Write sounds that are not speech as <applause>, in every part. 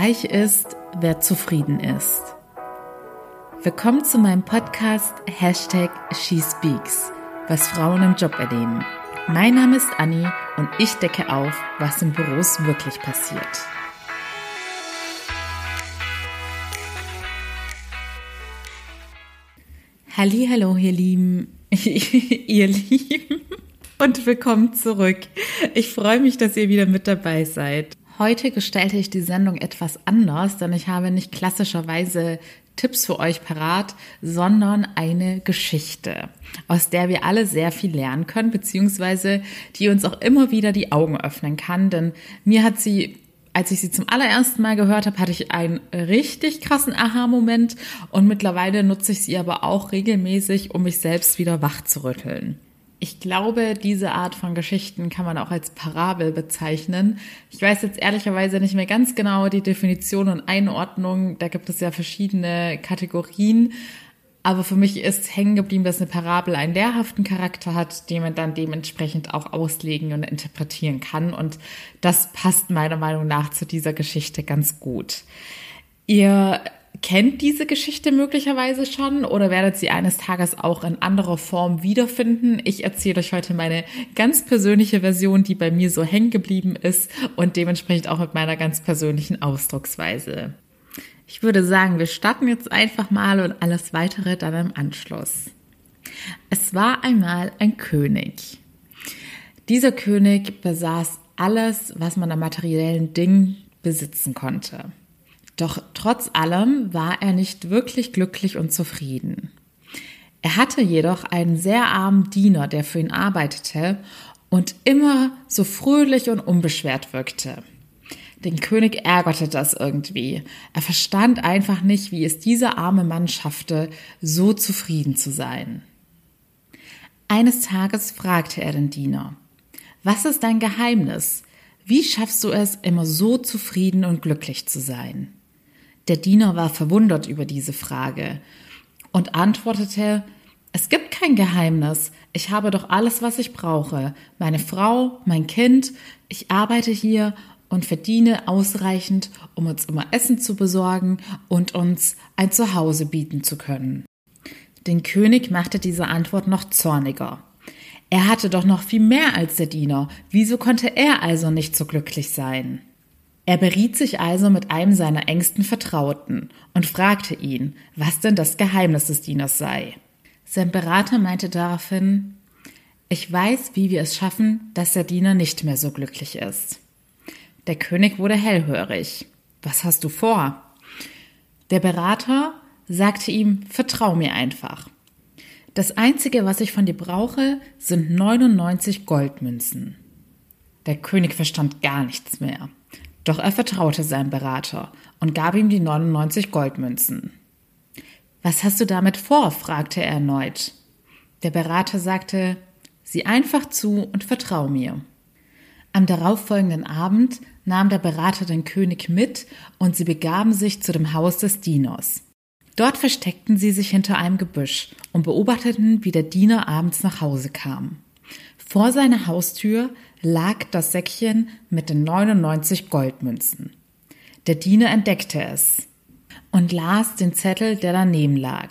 Reich ist, wer zufrieden ist. Willkommen zu meinem Podcast Hashtag SheSpeaks, was Frauen im Job erleben. Mein Name ist Anni und ich decke auf, was in Büros wirklich passiert. Hallo, ihr Lieben, <laughs> ihr Lieben und willkommen zurück. Ich freue mich, dass ihr wieder mit dabei seid. Heute gestalte ich die Sendung etwas anders, denn ich habe nicht klassischerweise Tipps für euch parat, sondern eine Geschichte, aus der wir alle sehr viel lernen können, beziehungsweise die uns auch immer wieder die Augen öffnen kann. Denn mir hat sie, als ich sie zum allerersten Mal gehört habe, hatte ich einen richtig krassen Aha-Moment und mittlerweile nutze ich sie aber auch regelmäßig, um mich selbst wieder wach zu rütteln. Ich glaube, diese Art von Geschichten kann man auch als Parabel bezeichnen. Ich weiß jetzt ehrlicherweise nicht mehr ganz genau die Definition und Einordnung. Da gibt es ja verschiedene Kategorien. Aber für mich ist hängen geblieben, dass eine Parabel einen lehrhaften Charakter hat, den man dann dementsprechend auch auslegen und interpretieren kann. Und das passt meiner Meinung nach zu dieser Geschichte ganz gut. Ihr kennt diese Geschichte möglicherweise schon oder werdet sie eines Tages auch in anderer Form wiederfinden. Ich erzähle euch heute meine ganz persönliche Version, die bei mir so hängen geblieben ist und dementsprechend auch mit meiner ganz persönlichen Ausdrucksweise. Ich würde sagen, wir starten jetzt einfach mal und alles weitere dann im Anschluss. Es war einmal ein König. Dieser König besaß alles, was man an materiellen Dingen besitzen konnte. Doch trotz allem war er nicht wirklich glücklich und zufrieden. Er hatte jedoch einen sehr armen Diener, der für ihn arbeitete und immer so fröhlich und unbeschwert wirkte. Den König ärgerte das irgendwie. Er verstand einfach nicht, wie es dieser arme Mann schaffte, so zufrieden zu sein. Eines Tages fragte er den Diener, was ist dein Geheimnis? Wie schaffst du es, immer so zufrieden und glücklich zu sein? Der Diener war verwundert über diese Frage und antwortete, es gibt kein Geheimnis. Ich habe doch alles, was ich brauche. Meine Frau, mein Kind, ich arbeite hier und verdiene ausreichend, um uns immer Essen zu besorgen und uns ein Zuhause bieten zu können. Den König machte diese Antwort noch zorniger. Er hatte doch noch viel mehr als der Diener. Wieso konnte er also nicht so glücklich sein? Er beriet sich also mit einem seiner engsten Vertrauten und fragte ihn, was denn das Geheimnis des Dieners sei. Sein Berater meinte daraufhin, ich weiß, wie wir es schaffen, dass der Diener nicht mehr so glücklich ist. Der König wurde hellhörig. Was hast du vor? Der Berater sagte ihm, vertrau mir einfach. Das Einzige, was ich von dir brauche, sind 99 Goldmünzen. Der König verstand gar nichts mehr. Doch er vertraute seinem Berater und gab ihm die 99 Goldmünzen. Was hast du damit vor? fragte er erneut. Der Berater sagte, sieh einfach zu und vertrau mir. Am darauffolgenden Abend nahm der Berater den König mit und sie begaben sich zu dem Haus des Dieners. Dort versteckten sie sich hinter einem Gebüsch und beobachteten, wie der Diener abends nach Hause kam. Vor seiner Haustür lag das Säckchen mit den 99 Goldmünzen. Der Diener entdeckte es und las den Zettel, der daneben lag.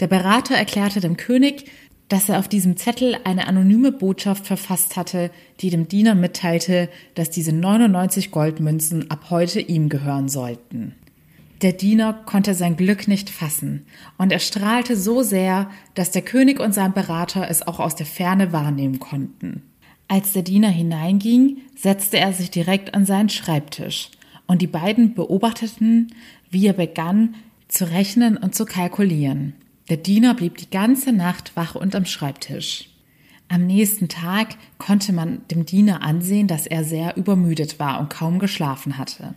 Der Berater erklärte dem König, dass er auf diesem Zettel eine anonyme Botschaft verfasst hatte, die dem Diener mitteilte, dass diese 99 Goldmünzen ab heute ihm gehören sollten. Der Diener konnte sein Glück nicht fassen, und er strahlte so sehr, dass der König und sein Berater es auch aus der Ferne wahrnehmen konnten. Als der Diener hineinging, setzte er sich direkt an seinen Schreibtisch, und die beiden beobachteten, wie er begann zu rechnen und zu kalkulieren. Der Diener blieb die ganze Nacht wach und am Schreibtisch. Am nächsten Tag konnte man dem Diener ansehen, dass er sehr übermüdet war und kaum geschlafen hatte.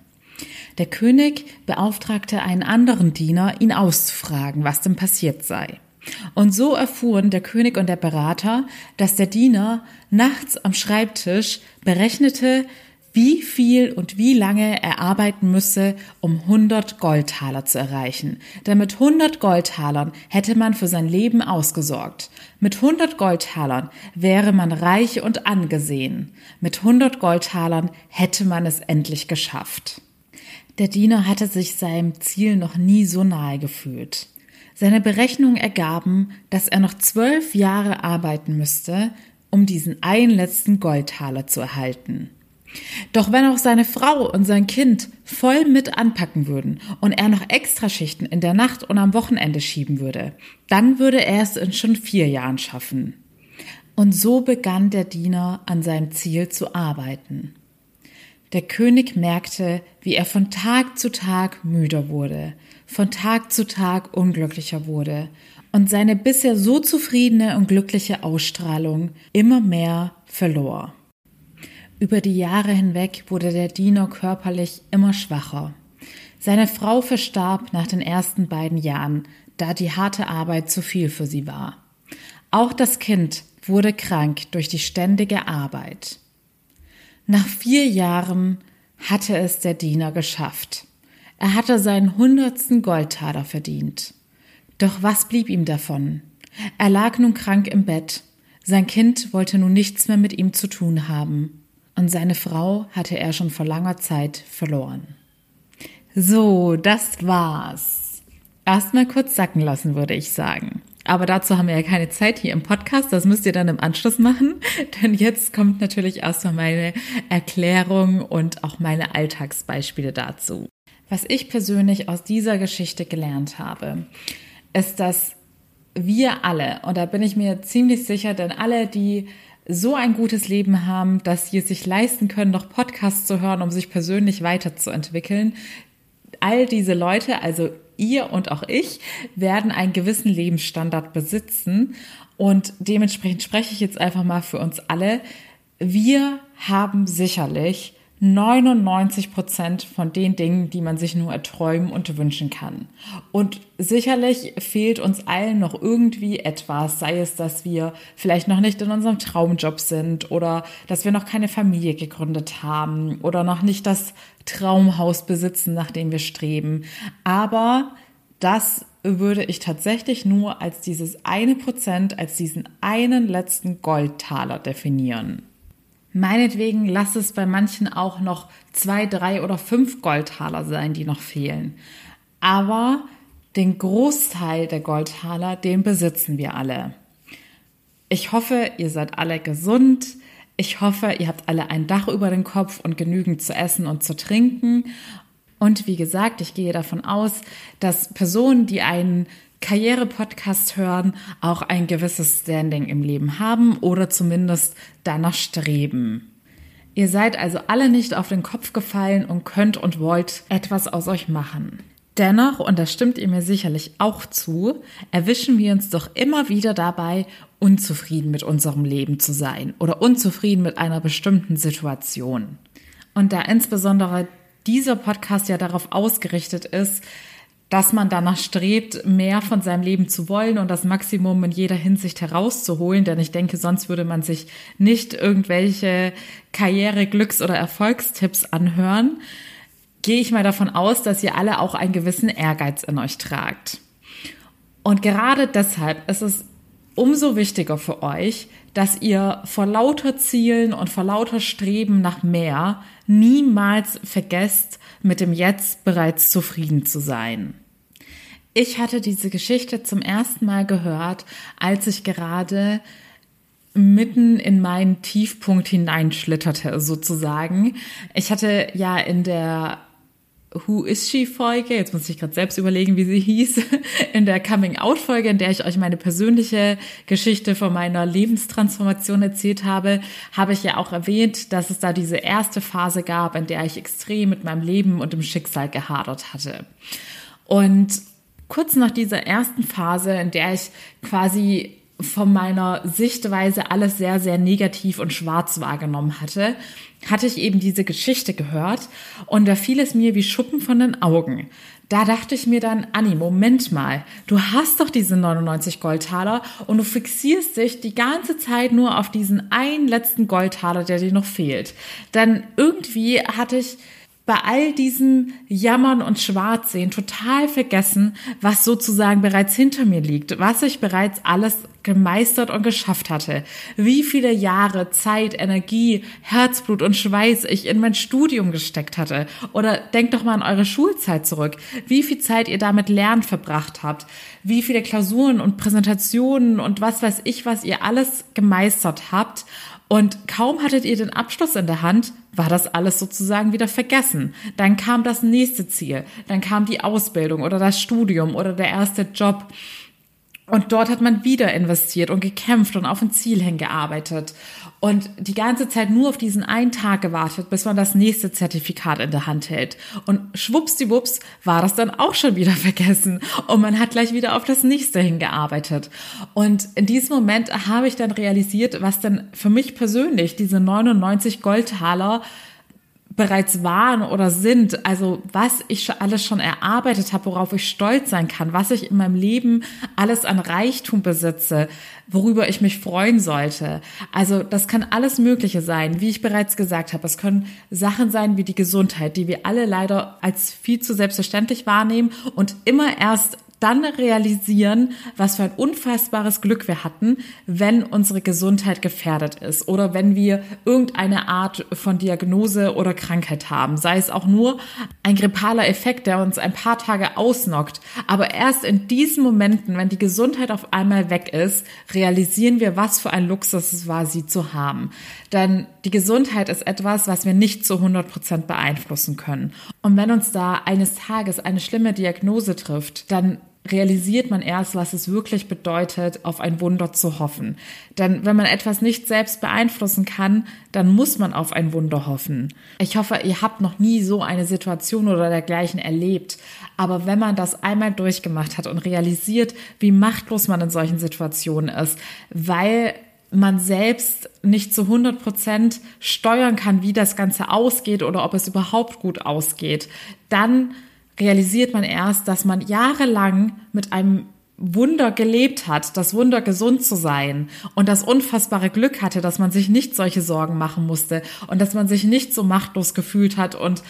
Der König beauftragte einen anderen Diener, ihn auszufragen, was denn passiert sei. Und so erfuhren der König und der Berater, dass der Diener nachts am Schreibtisch berechnete, wie viel und wie lange er arbeiten müsse, um 100 Goldtaler zu erreichen. Denn mit 100 Goldtalern hätte man für sein Leben ausgesorgt. Mit 100 Goldtalern wäre man reich und angesehen. Mit 100 Goldtalern hätte man es endlich geschafft. Der Diener hatte sich seinem Ziel noch nie so nahe gefühlt. Seine Berechnungen ergaben, dass er noch zwölf Jahre arbeiten müsste, um diesen einen letzten Goldtaler zu erhalten. Doch wenn auch seine Frau und sein Kind voll mit anpacken würden und er noch Extraschichten in der Nacht und am Wochenende schieben würde, dann würde er es in schon vier Jahren schaffen. Und so begann der Diener an seinem Ziel zu arbeiten. Der König merkte, wie er von Tag zu Tag müder wurde, von Tag zu Tag unglücklicher wurde und seine bisher so zufriedene und glückliche Ausstrahlung immer mehr verlor. Über die Jahre hinweg wurde der Diener körperlich immer schwacher. Seine Frau verstarb nach den ersten beiden Jahren, da die harte Arbeit zu viel für sie war. Auch das Kind wurde krank durch die ständige Arbeit. Nach vier Jahren hatte es der Diener geschafft. Er hatte seinen hundertsten Goldtaler verdient. Doch was blieb ihm davon? Er lag nun krank im Bett. Sein Kind wollte nun nichts mehr mit ihm zu tun haben. Und seine Frau hatte er schon vor langer Zeit verloren. So, das war's. Erstmal kurz sacken lassen, würde ich sagen. Aber dazu haben wir ja keine Zeit hier im Podcast. Das müsst ihr dann im Anschluss machen. <laughs> Denn jetzt kommt natürlich erstmal meine Erklärung und auch meine Alltagsbeispiele dazu. Was ich persönlich aus dieser Geschichte gelernt habe, ist, dass wir alle, und da bin ich mir ziemlich sicher, denn alle, die so ein gutes Leben haben, dass sie es sich leisten können, noch Podcasts zu hören, um sich persönlich weiterzuentwickeln, all diese Leute, also ihr und auch ich werden einen gewissen Lebensstandard besitzen. Und dementsprechend spreche ich jetzt einfach mal für uns alle. Wir haben sicherlich 99 Prozent von den Dingen, die man sich nur erträumen und wünschen kann. Und sicherlich fehlt uns allen noch irgendwie etwas, sei es, dass wir vielleicht noch nicht in unserem Traumjob sind oder dass wir noch keine Familie gegründet haben oder noch nicht das Traumhaus besitzen, nach dem wir streben. Aber das würde ich tatsächlich nur als dieses eine Prozent, als diesen einen letzten Goldtaler definieren. Meinetwegen lass es bei manchen auch noch zwei, drei oder fünf Goldtaler sein, die noch fehlen. Aber den Großteil der Goldtaler, den besitzen wir alle. Ich hoffe, ihr seid alle gesund. Ich hoffe, ihr habt alle ein Dach über den Kopf und genügend zu essen und zu trinken. Und wie gesagt, ich gehe davon aus, dass Personen, die einen Karriere-Podcast hören, auch ein gewisses Standing im Leben haben oder zumindest danach streben. Ihr seid also alle nicht auf den Kopf gefallen und könnt und wollt etwas aus euch machen. Dennoch, und da stimmt ihr mir sicherlich auch zu, erwischen wir uns doch immer wieder dabei, unzufrieden mit unserem Leben zu sein oder unzufrieden mit einer bestimmten Situation. Und da insbesondere dieser Podcast ja darauf ausgerichtet ist, dass man danach strebt, mehr von seinem Leben zu wollen und das Maximum in jeder Hinsicht herauszuholen. Denn ich denke, sonst würde man sich nicht irgendwelche Karriere-, Glücks- oder Erfolgstipps anhören. Gehe ich mal davon aus, dass ihr alle auch einen gewissen Ehrgeiz in euch tragt. Und gerade deshalb ist es umso wichtiger für euch, dass ihr vor lauter Zielen und vor lauter Streben nach mehr niemals vergesst, mit dem Jetzt bereits zufrieden zu sein. Ich hatte diese Geschichte zum ersten Mal gehört, als ich gerade mitten in meinen Tiefpunkt hineinschlitterte, sozusagen. Ich hatte ja in der Who is she Folge, jetzt muss ich gerade selbst überlegen, wie sie hieß, <laughs> in der Coming Out Folge, in der ich euch meine persönliche Geschichte von meiner Lebenstransformation erzählt habe, habe ich ja auch erwähnt, dass es da diese erste Phase gab, in der ich extrem mit meinem Leben und dem Schicksal gehadert hatte. Und kurz nach dieser ersten Phase, in der ich quasi von meiner Sichtweise alles sehr, sehr negativ und schwarz wahrgenommen hatte, hatte ich eben diese Geschichte gehört und da fiel es mir wie Schuppen von den Augen. Da dachte ich mir dann, Anni, Moment mal, du hast doch diese 99 Goldtaler und du fixierst dich die ganze Zeit nur auf diesen einen letzten Goldtaler, der dir noch fehlt. Dann irgendwie hatte ich bei all diesem Jammern und Schwarzsehen total vergessen, was sozusagen bereits hinter mir liegt, was ich bereits alles gemeistert und geschafft hatte. Wie viele Jahre Zeit, Energie, Herzblut und Schweiß ich in mein Studium gesteckt hatte. Oder denkt doch mal an eure Schulzeit zurück. Wie viel Zeit ihr damit Lernen verbracht habt. Wie viele Klausuren und Präsentationen und was weiß ich, was ihr alles gemeistert habt. Und kaum hattet ihr den Abschluss in der Hand, war das alles sozusagen wieder vergessen. Dann kam das nächste Ziel, dann kam die Ausbildung oder das Studium oder der erste Job. Und dort hat man wieder investiert und gekämpft und auf ein Ziel hingearbeitet und die ganze Zeit nur auf diesen einen Tag gewartet, bis man das nächste Zertifikat in der Hand hält. Und schwuppsdiwupps war das dann auch schon wieder <laughs> vergessen und man hat gleich wieder auf das nächste hingearbeitet. Und in diesem Moment habe ich dann realisiert, was denn für mich persönlich diese 99 Goldtaler bereits waren oder sind, also was ich alles schon erarbeitet habe, worauf ich stolz sein kann, was ich in meinem Leben alles an Reichtum besitze, worüber ich mich freuen sollte. Also das kann alles Mögliche sein, wie ich bereits gesagt habe. Es können Sachen sein wie die Gesundheit, die wir alle leider als viel zu selbstverständlich wahrnehmen und immer erst dann realisieren, was für ein unfassbares Glück wir hatten, wenn unsere Gesundheit gefährdet ist oder wenn wir irgendeine Art von Diagnose oder Krankheit haben. Sei es auch nur ein grippaler Effekt, der uns ein paar Tage ausnockt. Aber erst in diesen Momenten, wenn die Gesundheit auf einmal weg ist, realisieren wir, was für ein Luxus es war, sie zu haben. Denn die Gesundheit ist etwas, was wir nicht zu 100 Prozent beeinflussen können. Und wenn uns da eines Tages eine schlimme Diagnose trifft, dann realisiert man erst, was es wirklich bedeutet, auf ein Wunder zu hoffen. Denn wenn man etwas nicht selbst beeinflussen kann, dann muss man auf ein Wunder hoffen. Ich hoffe, ihr habt noch nie so eine Situation oder dergleichen erlebt. Aber wenn man das einmal durchgemacht hat und realisiert, wie machtlos man in solchen Situationen ist, weil man selbst nicht zu 100 Prozent steuern kann, wie das Ganze ausgeht oder ob es überhaupt gut ausgeht, dann realisiert man erst, dass man jahrelang mit einem Wunder gelebt hat, das Wunder gesund zu sein und das unfassbare Glück hatte, dass man sich nicht solche Sorgen machen musste und dass man sich nicht so machtlos gefühlt hat und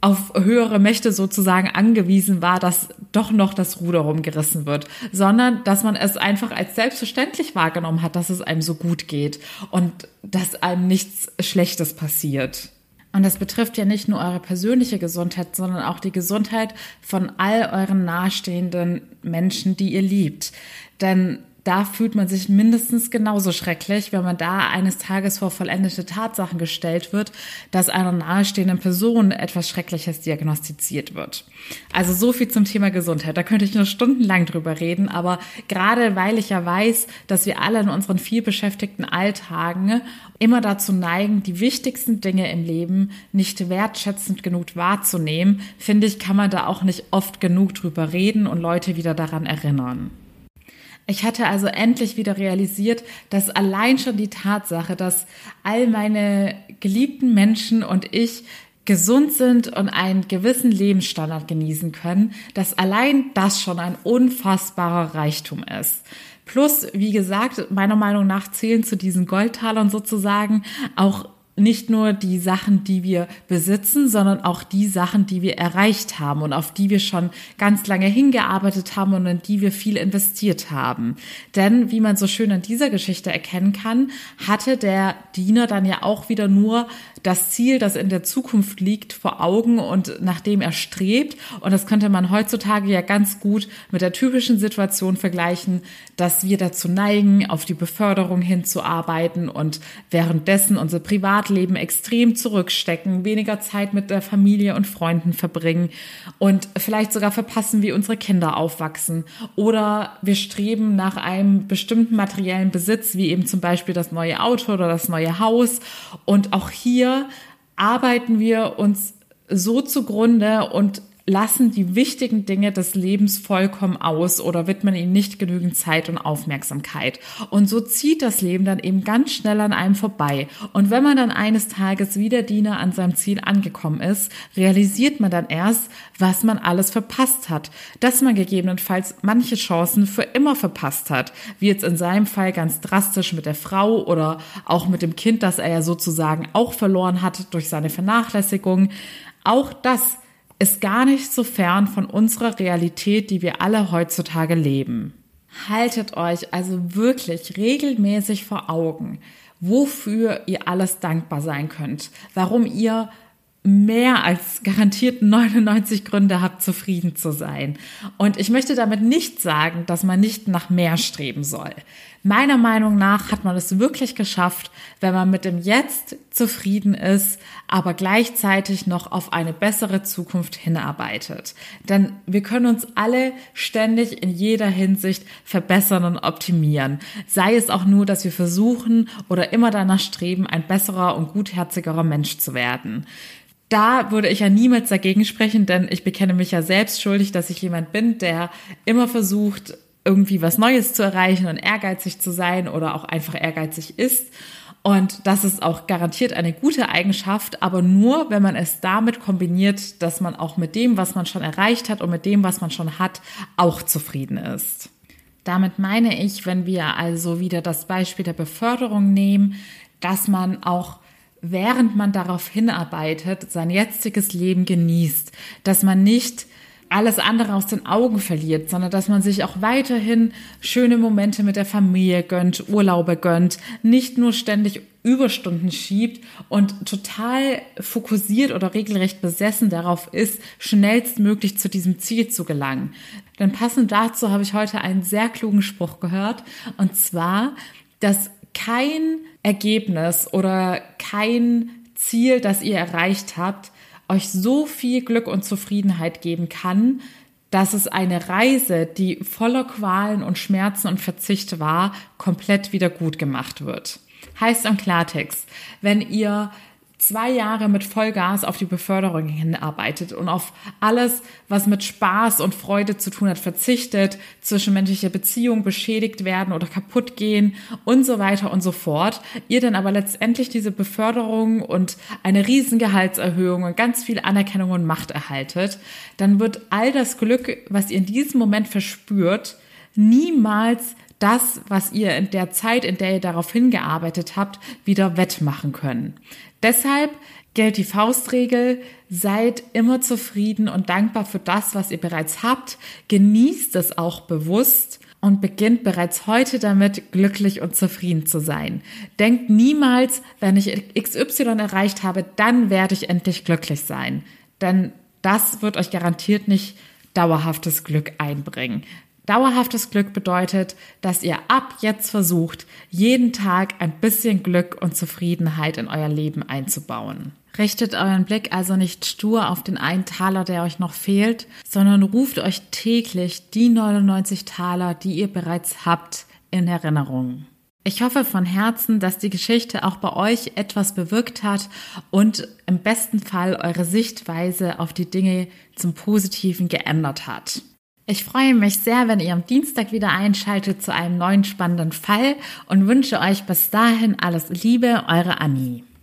auf höhere Mächte sozusagen angewiesen war, dass doch noch das Ruder rumgerissen wird, sondern dass man es einfach als selbstverständlich wahrgenommen hat, dass es einem so gut geht und dass einem nichts Schlechtes passiert. Und das betrifft ja nicht nur eure persönliche Gesundheit, sondern auch die Gesundheit von all euren nahestehenden Menschen, die ihr liebt. Denn da fühlt man sich mindestens genauso schrecklich, wenn man da eines Tages vor vollendete Tatsachen gestellt wird, dass einer nahestehenden Person etwas Schreckliches diagnostiziert wird. Also so viel zum Thema Gesundheit. Da könnte ich nur stundenlang drüber reden, aber gerade weil ich ja weiß, dass wir alle in unseren vielbeschäftigten Alltagen immer dazu neigen, die wichtigsten Dinge im Leben nicht wertschätzend genug wahrzunehmen, finde ich, kann man da auch nicht oft genug drüber reden und Leute wieder daran erinnern. Ich hatte also endlich wieder realisiert, dass allein schon die Tatsache, dass all meine geliebten Menschen und ich gesund sind und einen gewissen Lebensstandard genießen können, dass allein das schon ein unfassbarer Reichtum ist. Plus, wie gesagt, meiner Meinung nach zählen zu diesen Goldtalern sozusagen auch nicht nur die Sachen, die wir besitzen, sondern auch die Sachen, die wir erreicht haben und auf die wir schon ganz lange hingearbeitet haben und in die wir viel investiert haben. Denn, wie man so schön an dieser Geschichte erkennen kann, hatte der Diener dann ja auch wieder nur das Ziel, das in der Zukunft liegt, vor Augen und nach dem er strebt. Und das könnte man heutzutage ja ganz gut mit der typischen Situation vergleichen, dass wir dazu neigen, auf die Beförderung hinzuarbeiten und währenddessen unser Privatleben extrem zurückstecken, weniger Zeit mit der Familie und Freunden verbringen und vielleicht sogar verpassen, wie unsere Kinder aufwachsen. Oder wir streben nach einem bestimmten materiellen Besitz, wie eben zum Beispiel das neue Auto oder das neue Haus. Und auch hier arbeiten wir uns so zugrunde und lassen die wichtigen Dinge des Lebens vollkommen aus oder widmen ihnen nicht genügend Zeit und Aufmerksamkeit. Und so zieht das Leben dann eben ganz schnell an einem vorbei. Und wenn man dann eines Tages wie der Diener an seinem Ziel angekommen ist, realisiert man dann erst, was man alles verpasst hat. Dass man gegebenenfalls manche Chancen für immer verpasst hat. Wie jetzt in seinem Fall ganz drastisch mit der Frau oder auch mit dem Kind, das er ja sozusagen auch verloren hat durch seine Vernachlässigung Auch das ist gar nicht so fern von unserer Realität, die wir alle heutzutage leben. Haltet euch also wirklich regelmäßig vor Augen, wofür ihr alles dankbar sein könnt, warum ihr mehr als garantiert 99 Gründe habt, zufrieden zu sein. Und ich möchte damit nicht sagen, dass man nicht nach mehr streben soll. Meiner Meinung nach hat man es wirklich geschafft, wenn man mit dem Jetzt zufrieden ist, aber gleichzeitig noch auf eine bessere Zukunft hinarbeitet. Denn wir können uns alle ständig in jeder Hinsicht verbessern und optimieren. Sei es auch nur, dass wir versuchen oder immer danach streben, ein besserer und gutherzigerer Mensch zu werden da würde ich ja niemals dagegen sprechen, denn ich bekenne mich ja selbst schuldig, dass ich jemand bin, der immer versucht, irgendwie was Neues zu erreichen und ehrgeizig zu sein oder auch einfach ehrgeizig ist. Und das ist auch garantiert eine gute Eigenschaft, aber nur, wenn man es damit kombiniert, dass man auch mit dem, was man schon erreicht hat und mit dem, was man schon hat, auch zufrieden ist. Damit meine ich, wenn wir also wieder das Beispiel der Beförderung nehmen, dass man auch während man darauf hinarbeitet, sein jetziges Leben genießt, dass man nicht alles andere aus den Augen verliert, sondern dass man sich auch weiterhin schöne Momente mit der Familie gönnt, Urlaube gönnt, nicht nur ständig Überstunden schiebt und total fokussiert oder regelrecht besessen darauf ist, schnellstmöglich zu diesem Ziel zu gelangen. Denn passend dazu habe ich heute einen sehr klugen Spruch gehört, und zwar, dass kein Ergebnis oder kein Ziel, das ihr erreicht habt, euch so viel Glück und Zufriedenheit geben kann, dass es eine Reise, die voller Qualen und Schmerzen und Verzicht war, komplett wieder gut gemacht wird. Heißt am Klartext, wenn ihr zwei Jahre mit Vollgas auf die Beförderung hinarbeitet und auf alles, was mit Spaß und Freude zu tun hat, verzichtet, zwischenmenschliche Beziehungen beschädigt werden oder kaputt gehen und so weiter und so fort. Ihr dann aber letztendlich diese Beförderung und eine riesen Gehaltserhöhung und ganz viel Anerkennung und Macht erhaltet, dann wird all das Glück, was ihr in diesem Moment verspürt, niemals das, was ihr in der Zeit, in der ihr darauf hingearbeitet habt, wieder wettmachen können. Deshalb gilt die Faustregel, seid immer zufrieden und dankbar für das, was ihr bereits habt, genießt es auch bewusst und beginnt bereits heute damit, glücklich und zufrieden zu sein. Denkt niemals, wenn ich XY erreicht habe, dann werde ich endlich glücklich sein. Denn das wird euch garantiert nicht dauerhaftes Glück einbringen. Dauerhaftes Glück bedeutet, dass ihr ab jetzt versucht, jeden Tag ein bisschen Glück und Zufriedenheit in euer Leben einzubauen. Richtet euren Blick also nicht stur auf den einen Taler, der euch noch fehlt, sondern ruft euch täglich die 99 Taler, die ihr bereits habt, in Erinnerung. Ich hoffe von Herzen, dass die Geschichte auch bei euch etwas bewirkt hat und im besten Fall eure Sichtweise auf die Dinge zum Positiven geändert hat. Ich freue mich sehr, wenn ihr am Dienstag wieder einschaltet zu einem neuen spannenden Fall und wünsche euch bis dahin alles Liebe, eure Annie.